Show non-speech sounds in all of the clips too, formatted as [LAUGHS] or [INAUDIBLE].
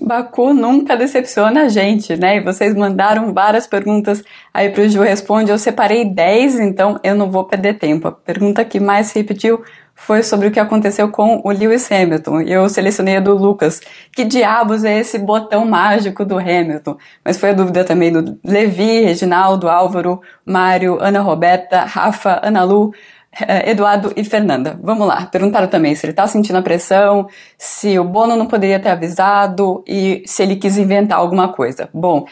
Baku nunca decepciona a gente, né? E vocês mandaram várias perguntas aí pro Ju Responde. Eu separei 10, então eu não vou perder tempo. A pergunta que mais se repetiu foi sobre o que aconteceu com o Lewis Hamilton. Eu selecionei a do Lucas. Que diabos é esse botão mágico do Hamilton? Mas foi a dúvida também do Levi, Reginaldo, Álvaro, Mário, Ana Roberta, Rafa, Ana Lu, Eduardo e Fernanda. Vamos lá. Perguntaram também se ele está sentindo a pressão, se o Bono não poderia ter avisado e se ele quis inventar alguma coisa. Bom,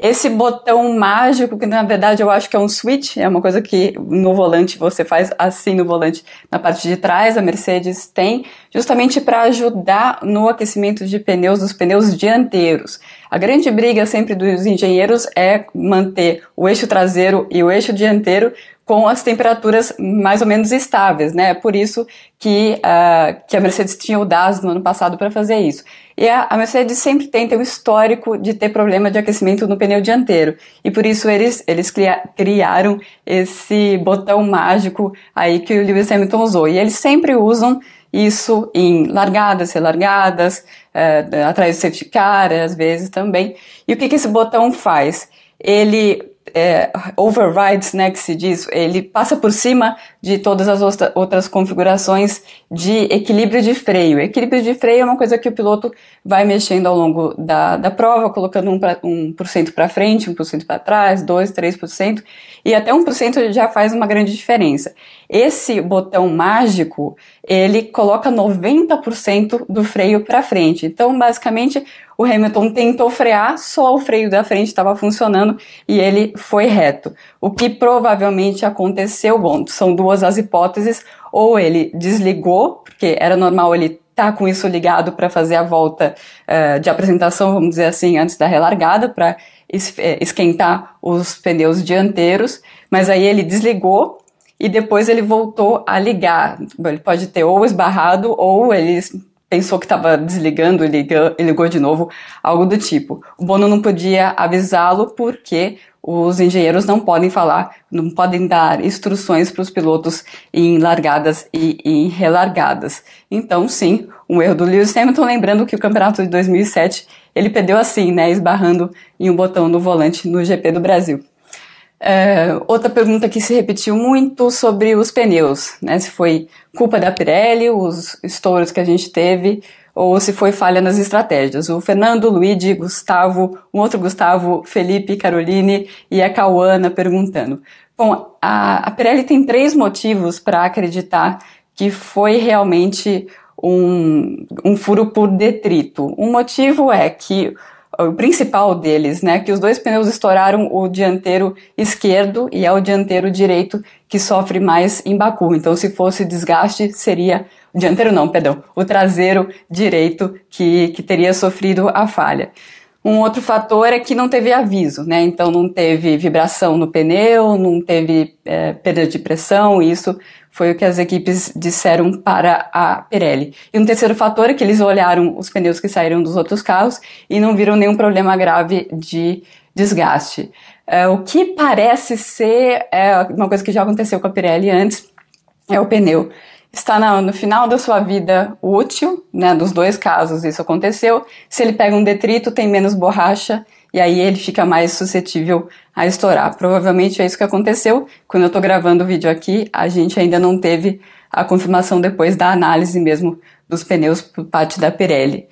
esse botão mágico, que na verdade eu acho que é um switch, é uma coisa que no volante você faz assim no volante na parte de trás, a Mercedes tem, justamente para ajudar no aquecimento de pneus, dos pneus dianteiros. A grande briga sempre dos engenheiros é manter o eixo traseiro e o eixo dianteiro com as temperaturas mais ou menos estáveis, né? Por isso que, uh, que a Mercedes tinha o DAS no ano passado para fazer isso. E a, a, Mercedes sempre tem, tem um histórico de ter problema de aquecimento no pneu dianteiro. E por isso eles, eles criaram esse botão mágico aí que o Lewis Hamilton usou. E eles sempre usam isso em largadas, relargadas, uh, atrás do safety car, às vezes também. E o que, que esse botão faz? Ele é, overrides, né, que se diz, ele passa por cima de todas as outras configurações de equilíbrio de freio. Equilíbrio de freio é uma coisa que o piloto vai mexendo ao longo da, da prova, colocando 1%, 1 para frente, 1% para trás, 2%, 3%, e até 1% já faz uma grande diferença. Esse botão mágico, ele coloca 90% do freio para frente. Então, basicamente, o Hamilton tentou frear, só o freio da frente estava funcionando e ele foi reto. O que provavelmente aconteceu, bom, são duas as hipóteses, ou ele desligou, porque era normal ele estar tá com isso ligado para fazer a volta uh, de apresentação, vamos dizer assim, antes da relargada, para eh, esquentar os pneus dianteiros, mas aí ele desligou e depois ele voltou a ligar. Ele pode ter ou esbarrado ou ele pensou que estava desligando e ligou, ligou de novo, algo do tipo. O Bono não podia avisá-lo porque os engenheiros não podem falar, não podem dar instruções para os pilotos em largadas e em relargadas. Então, sim, um erro do Lewis Hamilton, lembrando que o campeonato de 2007 ele perdeu assim, né, esbarrando em um botão no volante no GP do Brasil. É, outra pergunta que se repetiu muito sobre os pneus, né? Se foi culpa da Pirelli, os estouros que a gente teve, ou se foi falha nas estratégias. O Fernando, Luigi, Gustavo, um outro Gustavo, Felipe, Caroline e a Cauana perguntando. Bom, a, a Pirelli tem três motivos para acreditar que foi realmente um, um furo por detrito. Um motivo é que o principal deles, né, que os dois pneus estouraram o dianteiro esquerdo e é o dianteiro direito que sofre mais em Baku. Então, se fosse desgaste, seria dianteiro não, perdão, o traseiro direito que, que teria sofrido a falha. Um outro fator é que não teve aviso, né? Então não teve vibração no pneu, não teve é, perda de pressão, isso foi o que as equipes disseram para a Pirelli. E um terceiro fator é que eles olharam os pneus que saíram dos outros carros e não viram nenhum problema grave de desgaste. É, o que parece ser é, uma coisa que já aconteceu com a Pirelli antes é o pneu está na, no final da sua vida útil, né, dos dois casos isso aconteceu. Se ele pega um detrito, tem menos borracha e aí ele fica mais suscetível a estourar. Provavelmente é isso que aconteceu. Quando eu estou gravando o vídeo aqui, a gente ainda não teve a confirmação depois da análise mesmo dos pneus por parte da Pirelli.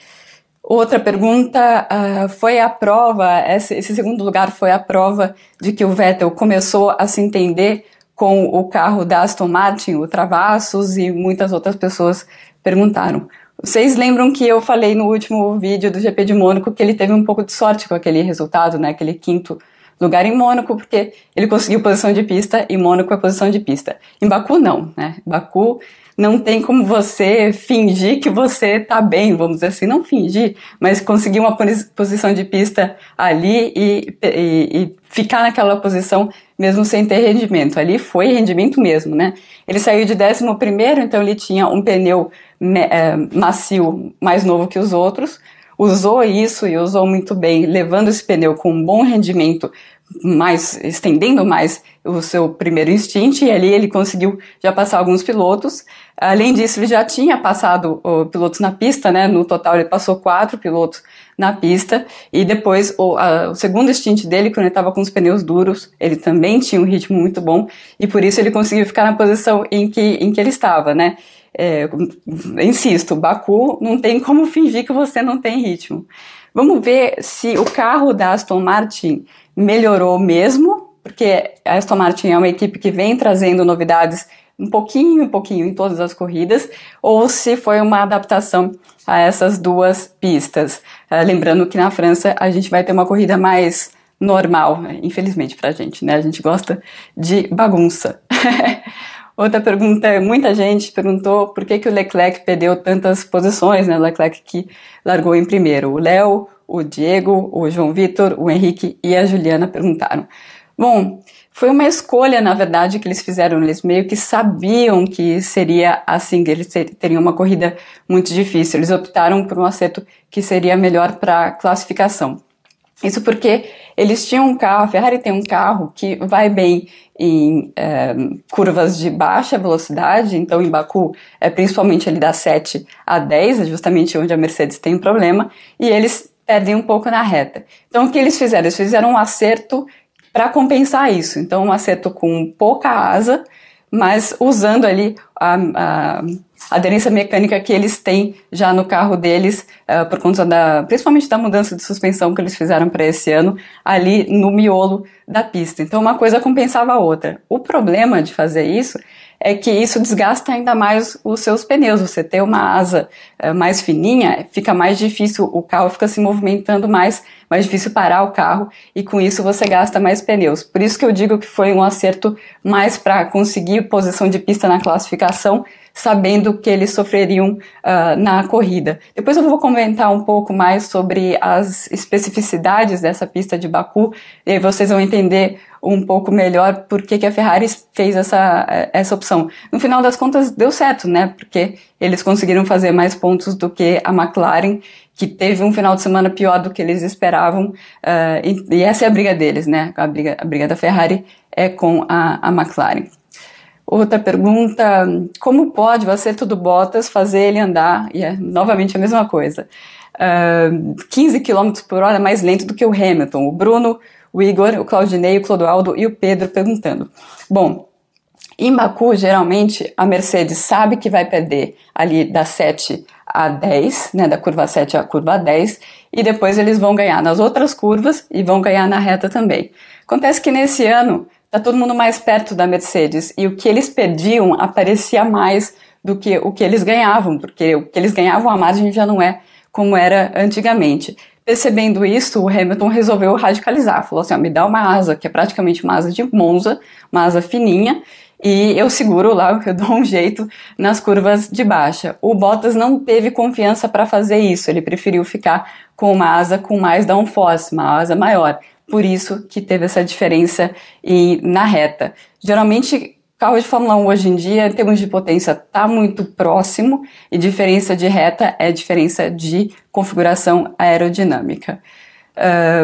Outra pergunta uh, foi a prova, esse, esse segundo lugar foi a prova de que o Vettel começou a se entender com o carro da Aston Martin, o Travassos e muitas outras pessoas perguntaram. Vocês lembram que eu falei no último vídeo do GP de Mônaco que ele teve um pouco de sorte com aquele resultado, né? Aquele quinto lugar em Mônaco, porque ele conseguiu posição de pista e Mônaco é posição de pista. Em Baku, não, né? Baku, não tem como você fingir que você tá bem, vamos dizer assim, não fingir, mas conseguir uma posição de pista ali e, e, e ficar naquela posição mesmo sem ter rendimento. Ali foi rendimento mesmo, né? Ele saiu de 11 primeiro, então ele tinha um pneu é, macio mais novo que os outros, usou isso e usou muito bem, levando esse pneu com um bom rendimento, mais estendendo mais o seu primeiro instint e ali ele conseguiu já passar alguns pilotos. Além disso, ele já tinha passado pilotos na pista, né? No total ele passou quatro pilotos na pista e depois o, a, o segundo stint dele, quando ele estava com os pneus duros, ele também tinha um ritmo muito bom e por isso ele conseguiu ficar na posição em que, em que ele estava, né? É, insisto, Baku não tem como [LAUGHS] fingir que você não tem ritmo. Vamos ver se o carro da Aston Martin melhorou mesmo, porque a Aston Martin é uma equipe que vem trazendo novidades um pouquinho, um pouquinho em todas as corridas, ou se foi uma adaptação a essas duas pistas. Uh, lembrando que na França a gente vai ter uma corrida mais normal, infelizmente pra gente, né? A gente gosta de bagunça. [LAUGHS] Outra pergunta, muita gente perguntou por que, que o Leclerc perdeu tantas posições, né? O Leclerc que largou em primeiro. O Léo, o Diego, o João Vitor, o Henrique e a Juliana perguntaram. Bom, foi uma escolha, na verdade, que eles fizeram. Eles meio que sabiam que seria assim, que eles teriam uma corrida muito difícil. Eles optaram por um acerto que seria melhor para classificação. Isso porque eles tinham um carro, a Ferrari tem um carro que vai bem em é, curvas de baixa velocidade, então em Baku é principalmente ali da 7 a 10, é justamente onde a Mercedes tem um problema, e eles perdem um pouco na reta. Então o que eles fizeram? Eles fizeram um acerto para compensar isso. Então um acerto com pouca asa, mas usando ali a, a aderência mecânica que eles têm já no carro deles, uh, por conta da, principalmente da mudança de suspensão que eles fizeram para esse ano, ali no miolo da pista. Então uma coisa compensava a outra. O problema de fazer isso é que isso desgasta ainda mais os seus pneus. Você ter uma asa uh, mais fininha, fica mais difícil, o carro fica se movimentando mais, mais difícil parar o carro e com isso você gasta mais pneus. Por isso que eu digo que foi um acerto mais para conseguir posição de pista na classificação sabendo que eles sofreriam uh, na corrida. Depois eu vou comentar um pouco mais sobre as especificidades dessa pista de Baku e aí vocês vão entender um pouco melhor por que, a Ferrari fez essa, essa opção. No final das contas, deu certo, né? Porque eles conseguiram fazer mais pontos do que a McLaren, que teve um final de semana pior do que eles esperavam. Uh, e, e, essa é a briga deles, né? A briga, a briga da Ferrari é com a, a McLaren. Outra pergunta: como pode o acerto do Bottas fazer ele andar? E é novamente a mesma coisa. Uh, 15 km por hora mais lento do que o Hamilton. O Bruno, o Igor, o Claudinei, o Clodoaldo e o Pedro perguntando. Bom, em Baku, geralmente, a Mercedes sabe que vai perder ali da 7 a 10, né, da curva 7 à curva 10, e depois eles vão ganhar nas outras curvas e vão ganhar na reta também. Acontece que nesse ano tá todo mundo mais perto da Mercedes e o que eles perdiam aparecia mais do que o que eles ganhavam, porque o que eles ganhavam a margem já não é como era antigamente. Percebendo isso, o Hamilton resolveu radicalizar, falou assim: ó, me dá uma asa que é praticamente uma asa de Monza, uma asa fininha, e eu seguro lá, [LAUGHS] eu dou um jeito nas curvas de baixa. O Bottas não teve confiança para fazer isso, ele preferiu ficar com uma asa com mais downforce, uma asa maior por isso que teve essa diferença em, na reta. Geralmente, carro de Fórmula 1 hoje em dia, em termos de potência, está muito próximo, e diferença de reta é diferença de configuração aerodinâmica.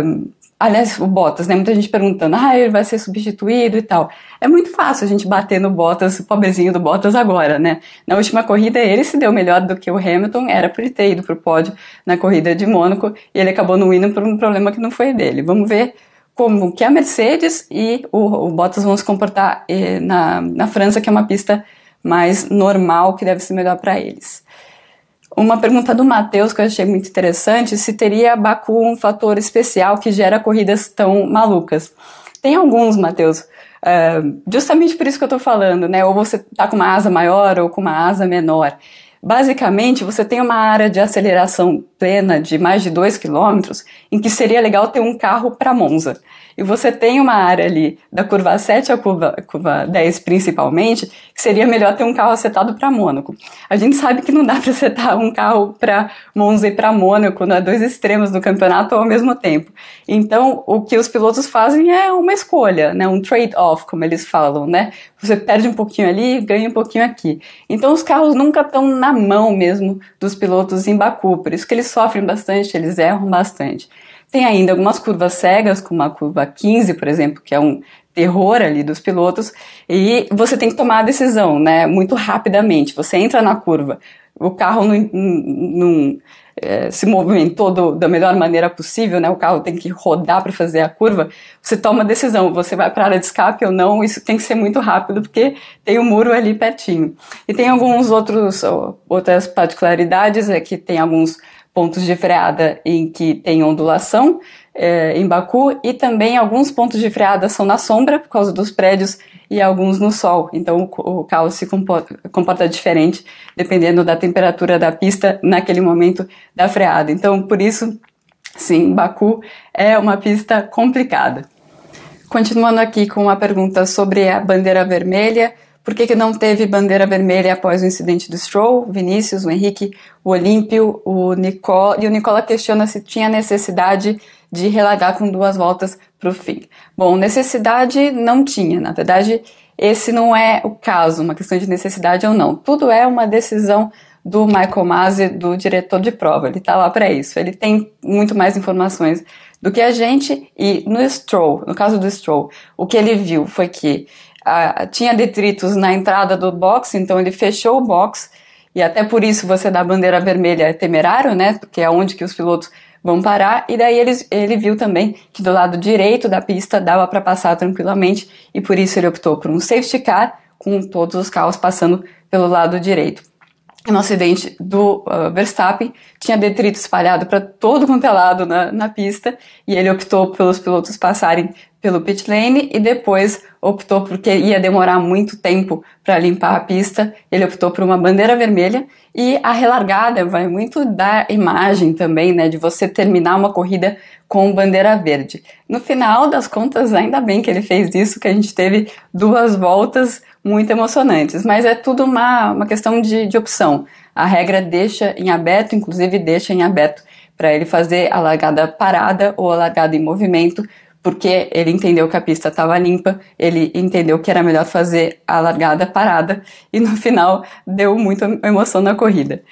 Um, Aliás, o Bottas, né? Muita gente perguntando, ah, ele vai ser substituído e tal. É muito fácil a gente bater no Bottas, o pobrezinho do Bottas agora, né? Na última corrida ele se deu melhor do que o Hamilton, era para ele ter ido pro pódio na corrida de Mônaco e ele acabou não indo por um problema que não foi dele. Vamos ver como que a Mercedes e o, o Bottas vão se comportar eh, na, na França, que é uma pista mais normal, que deve ser melhor para eles. Uma pergunta do Matheus que eu achei muito interessante, se teria Baku um fator especial que gera corridas tão malucas. Tem alguns, Matheus, uh, justamente por isso que eu estou falando, né? Ou você está com uma asa maior ou com uma asa menor. Basicamente, você tem uma área de aceleração plena de mais de 2 quilômetros, em que seria legal ter um carro para Monza. E você tem uma área ali da curva 7 à curva, curva 10 principalmente, que seria melhor ter um carro acertado para Mônaco. A gente sabe que não dá para acertar um carro para Monza e para Mônaco, né, dois extremos do campeonato ao mesmo tempo. Então, o que os pilotos fazem é uma escolha, né, um trade-off, como eles falam, né? Você perde um pouquinho ali, ganha um pouquinho aqui. Então, os carros nunca estão na mão mesmo dos pilotos em Baku, por isso que eles sofrem bastante, eles erram bastante. Tem ainda algumas curvas cegas, como a curva 15, por exemplo, que é um terror ali dos pilotos, e você tem que tomar a decisão, né, muito rapidamente. Você entra na curva, o carro não, não é, se movimentou do, da melhor maneira possível, né, o carro tem que rodar para fazer a curva, você toma a decisão, você vai para a área de escape ou não, isso tem que ser muito rápido, porque tem o um muro ali pertinho. E tem alguns outros, outras particularidades, é que tem alguns pontos de freada em que tem ondulação é, em Baku e também alguns pontos de freada são na sombra por causa dos prédios e alguns no sol. Então o, o carro se comporta, comporta diferente dependendo da temperatura da pista naquele momento da freada. Então por isso, sim, Baku é uma pista complicada. Continuando aqui com uma pergunta sobre a bandeira vermelha. Por que, que não teve bandeira vermelha após o incidente do Stroll? Vinícius, o Henrique, o Olímpio, o Nicola. E o Nicola questiona se tinha necessidade de relargar com duas voltas para o fim. Bom, necessidade não tinha. Na verdade, esse não é o caso, uma questão de necessidade ou não. Tudo é uma decisão do Michael Masi, do diretor de prova. Ele está lá para isso. Ele tem muito mais informações do que a gente. E no Stroll, no caso do Stroll, o que ele viu foi que ah, tinha detritos na entrada do box, então ele fechou o box, e até por isso você dá bandeira vermelha é temerário, né? Porque é onde que os pilotos vão parar, e daí ele, ele viu também que do lado direito da pista dava para passar tranquilamente, e por isso ele optou por um safety car, com todos os carros passando pelo lado direito. No acidente do uh, Verstappen, tinha detrito espalhado para todo quanto é lado na, na pista, e ele optou pelos pilotos passarem pelo pit lane e depois optou porque ia demorar muito tempo para limpar a pista, ele optou por uma bandeira vermelha e a relargada vai muito da imagem também, né, de você terminar uma corrida com bandeira verde. No final das contas, ainda bem que ele fez isso, que a gente teve duas voltas muito emocionantes, mas é tudo uma, uma questão de, de opção. A regra deixa em aberto, inclusive deixa em aberto para ele fazer a largada parada ou a largada em movimento, porque ele entendeu que a pista estava limpa, ele entendeu que era melhor fazer a largada parada e no final deu muita emoção na corrida.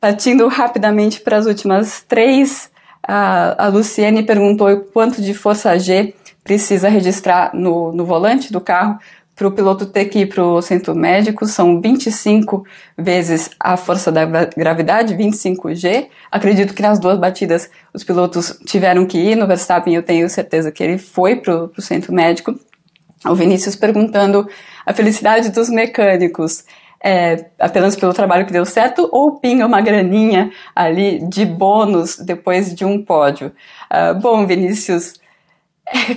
Partindo rapidamente para as últimas três, a, a Luciene perguntou quanto de força G precisa registrar no, no volante do carro para o piloto ter que ir para o centro médico são 25 vezes a força da gravidade, 25G. Acredito que nas duas batidas os pilotos tiveram que ir. No Verstappen eu tenho certeza que ele foi para o centro médico. O Vinícius perguntando a felicidade dos mecânicos. É, apenas pelo trabalho que deu certo ou pinga uma graninha ali de bônus depois de um pódio? Uh, bom, Vinícius,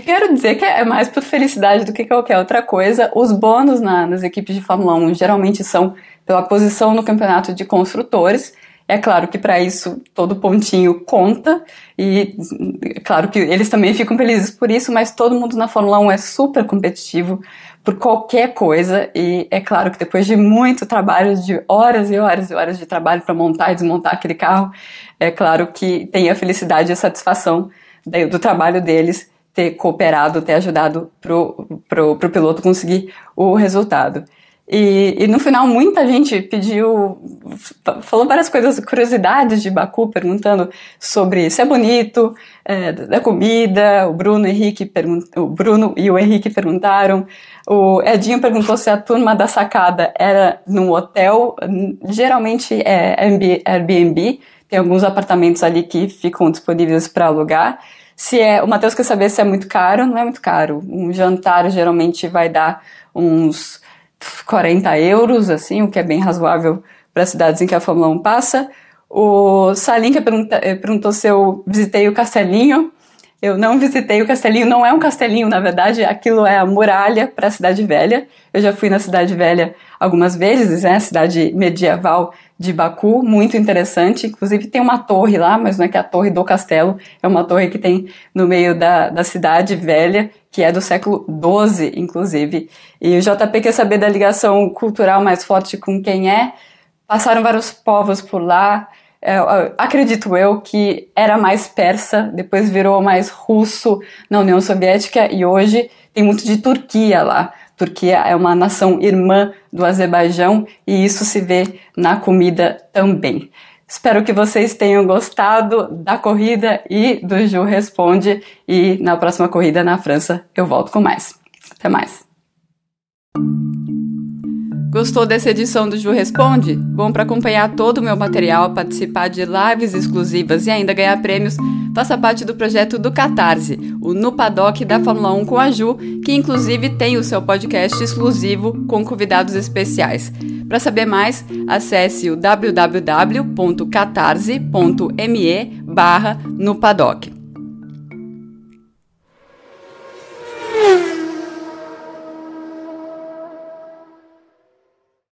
Quero dizer que é mais por felicidade do que qualquer outra coisa. Os bônus na, nas equipes de Fórmula 1 geralmente são pela posição no campeonato de construtores. É claro que para isso todo pontinho conta e é claro que eles também ficam felizes por isso, mas todo mundo na Fórmula 1 é super competitivo por qualquer coisa e é claro que depois de muito trabalho, de horas e horas e horas de trabalho para montar e desmontar aquele carro, é claro que tem a felicidade e a satisfação do trabalho deles ter cooperado, ter ajudado pro, pro, pro piloto conseguir o resultado. E, e, no final muita gente pediu, falou várias coisas, curiosidades de Baku, perguntando sobre se é bonito, é, da comida. O Bruno, Henrique o Bruno e o Henrique perguntaram. O Edinho perguntou se a turma da sacada era num hotel. Geralmente é Airbnb, tem alguns apartamentos ali que ficam disponíveis para alugar. Se é, o Matheus quer saber se é muito caro, não é muito caro. Um jantar geralmente vai dar uns 40 euros, assim, o que é bem razoável para cidades em que a Fórmula 1 passa. O Salim que pergunta, eh, perguntou se eu visitei o Castelinho. Eu não visitei o castelinho, não é um castelinho, na verdade, aquilo é a muralha para a Cidade Velha. Eu já fui na Cidade Velha algumas vezes, né? Cidade medieval de Baku, muito interessante. Inclusive tem uma torre lá, mas não é que é a torre do castelo, é uma torre que tem no meio da, da cidade velha, que é do século XII, inclusive. E o JP quer saber da ligação cultural mais forte com quem é. Passaram vários povos por lá, acredito eu que era mais persa, depois virou mais russo na União Soviética e hoje tem muito de Turquia lá. Turquia é uma nação irmã do Azerbaijão e isso se vê na comida também. Espero que vocês tenham gostado da corrida e do Ju Responde e na próxima corrida na França eu volto com mais. Até mais. Gostou dessa edição do Ju Responde? Bom, para acompanhar todo o meu material, participar de lives exclusivas e ainda ganhar prêmios, faça parte do projeto do Catarse, o No Paddock da Fórmula 1 com a Ju, que inclusive tem o seu podcast exclusivo com convidados especiais. Para saber mais, acesse o www.catarse.me barra no paddock.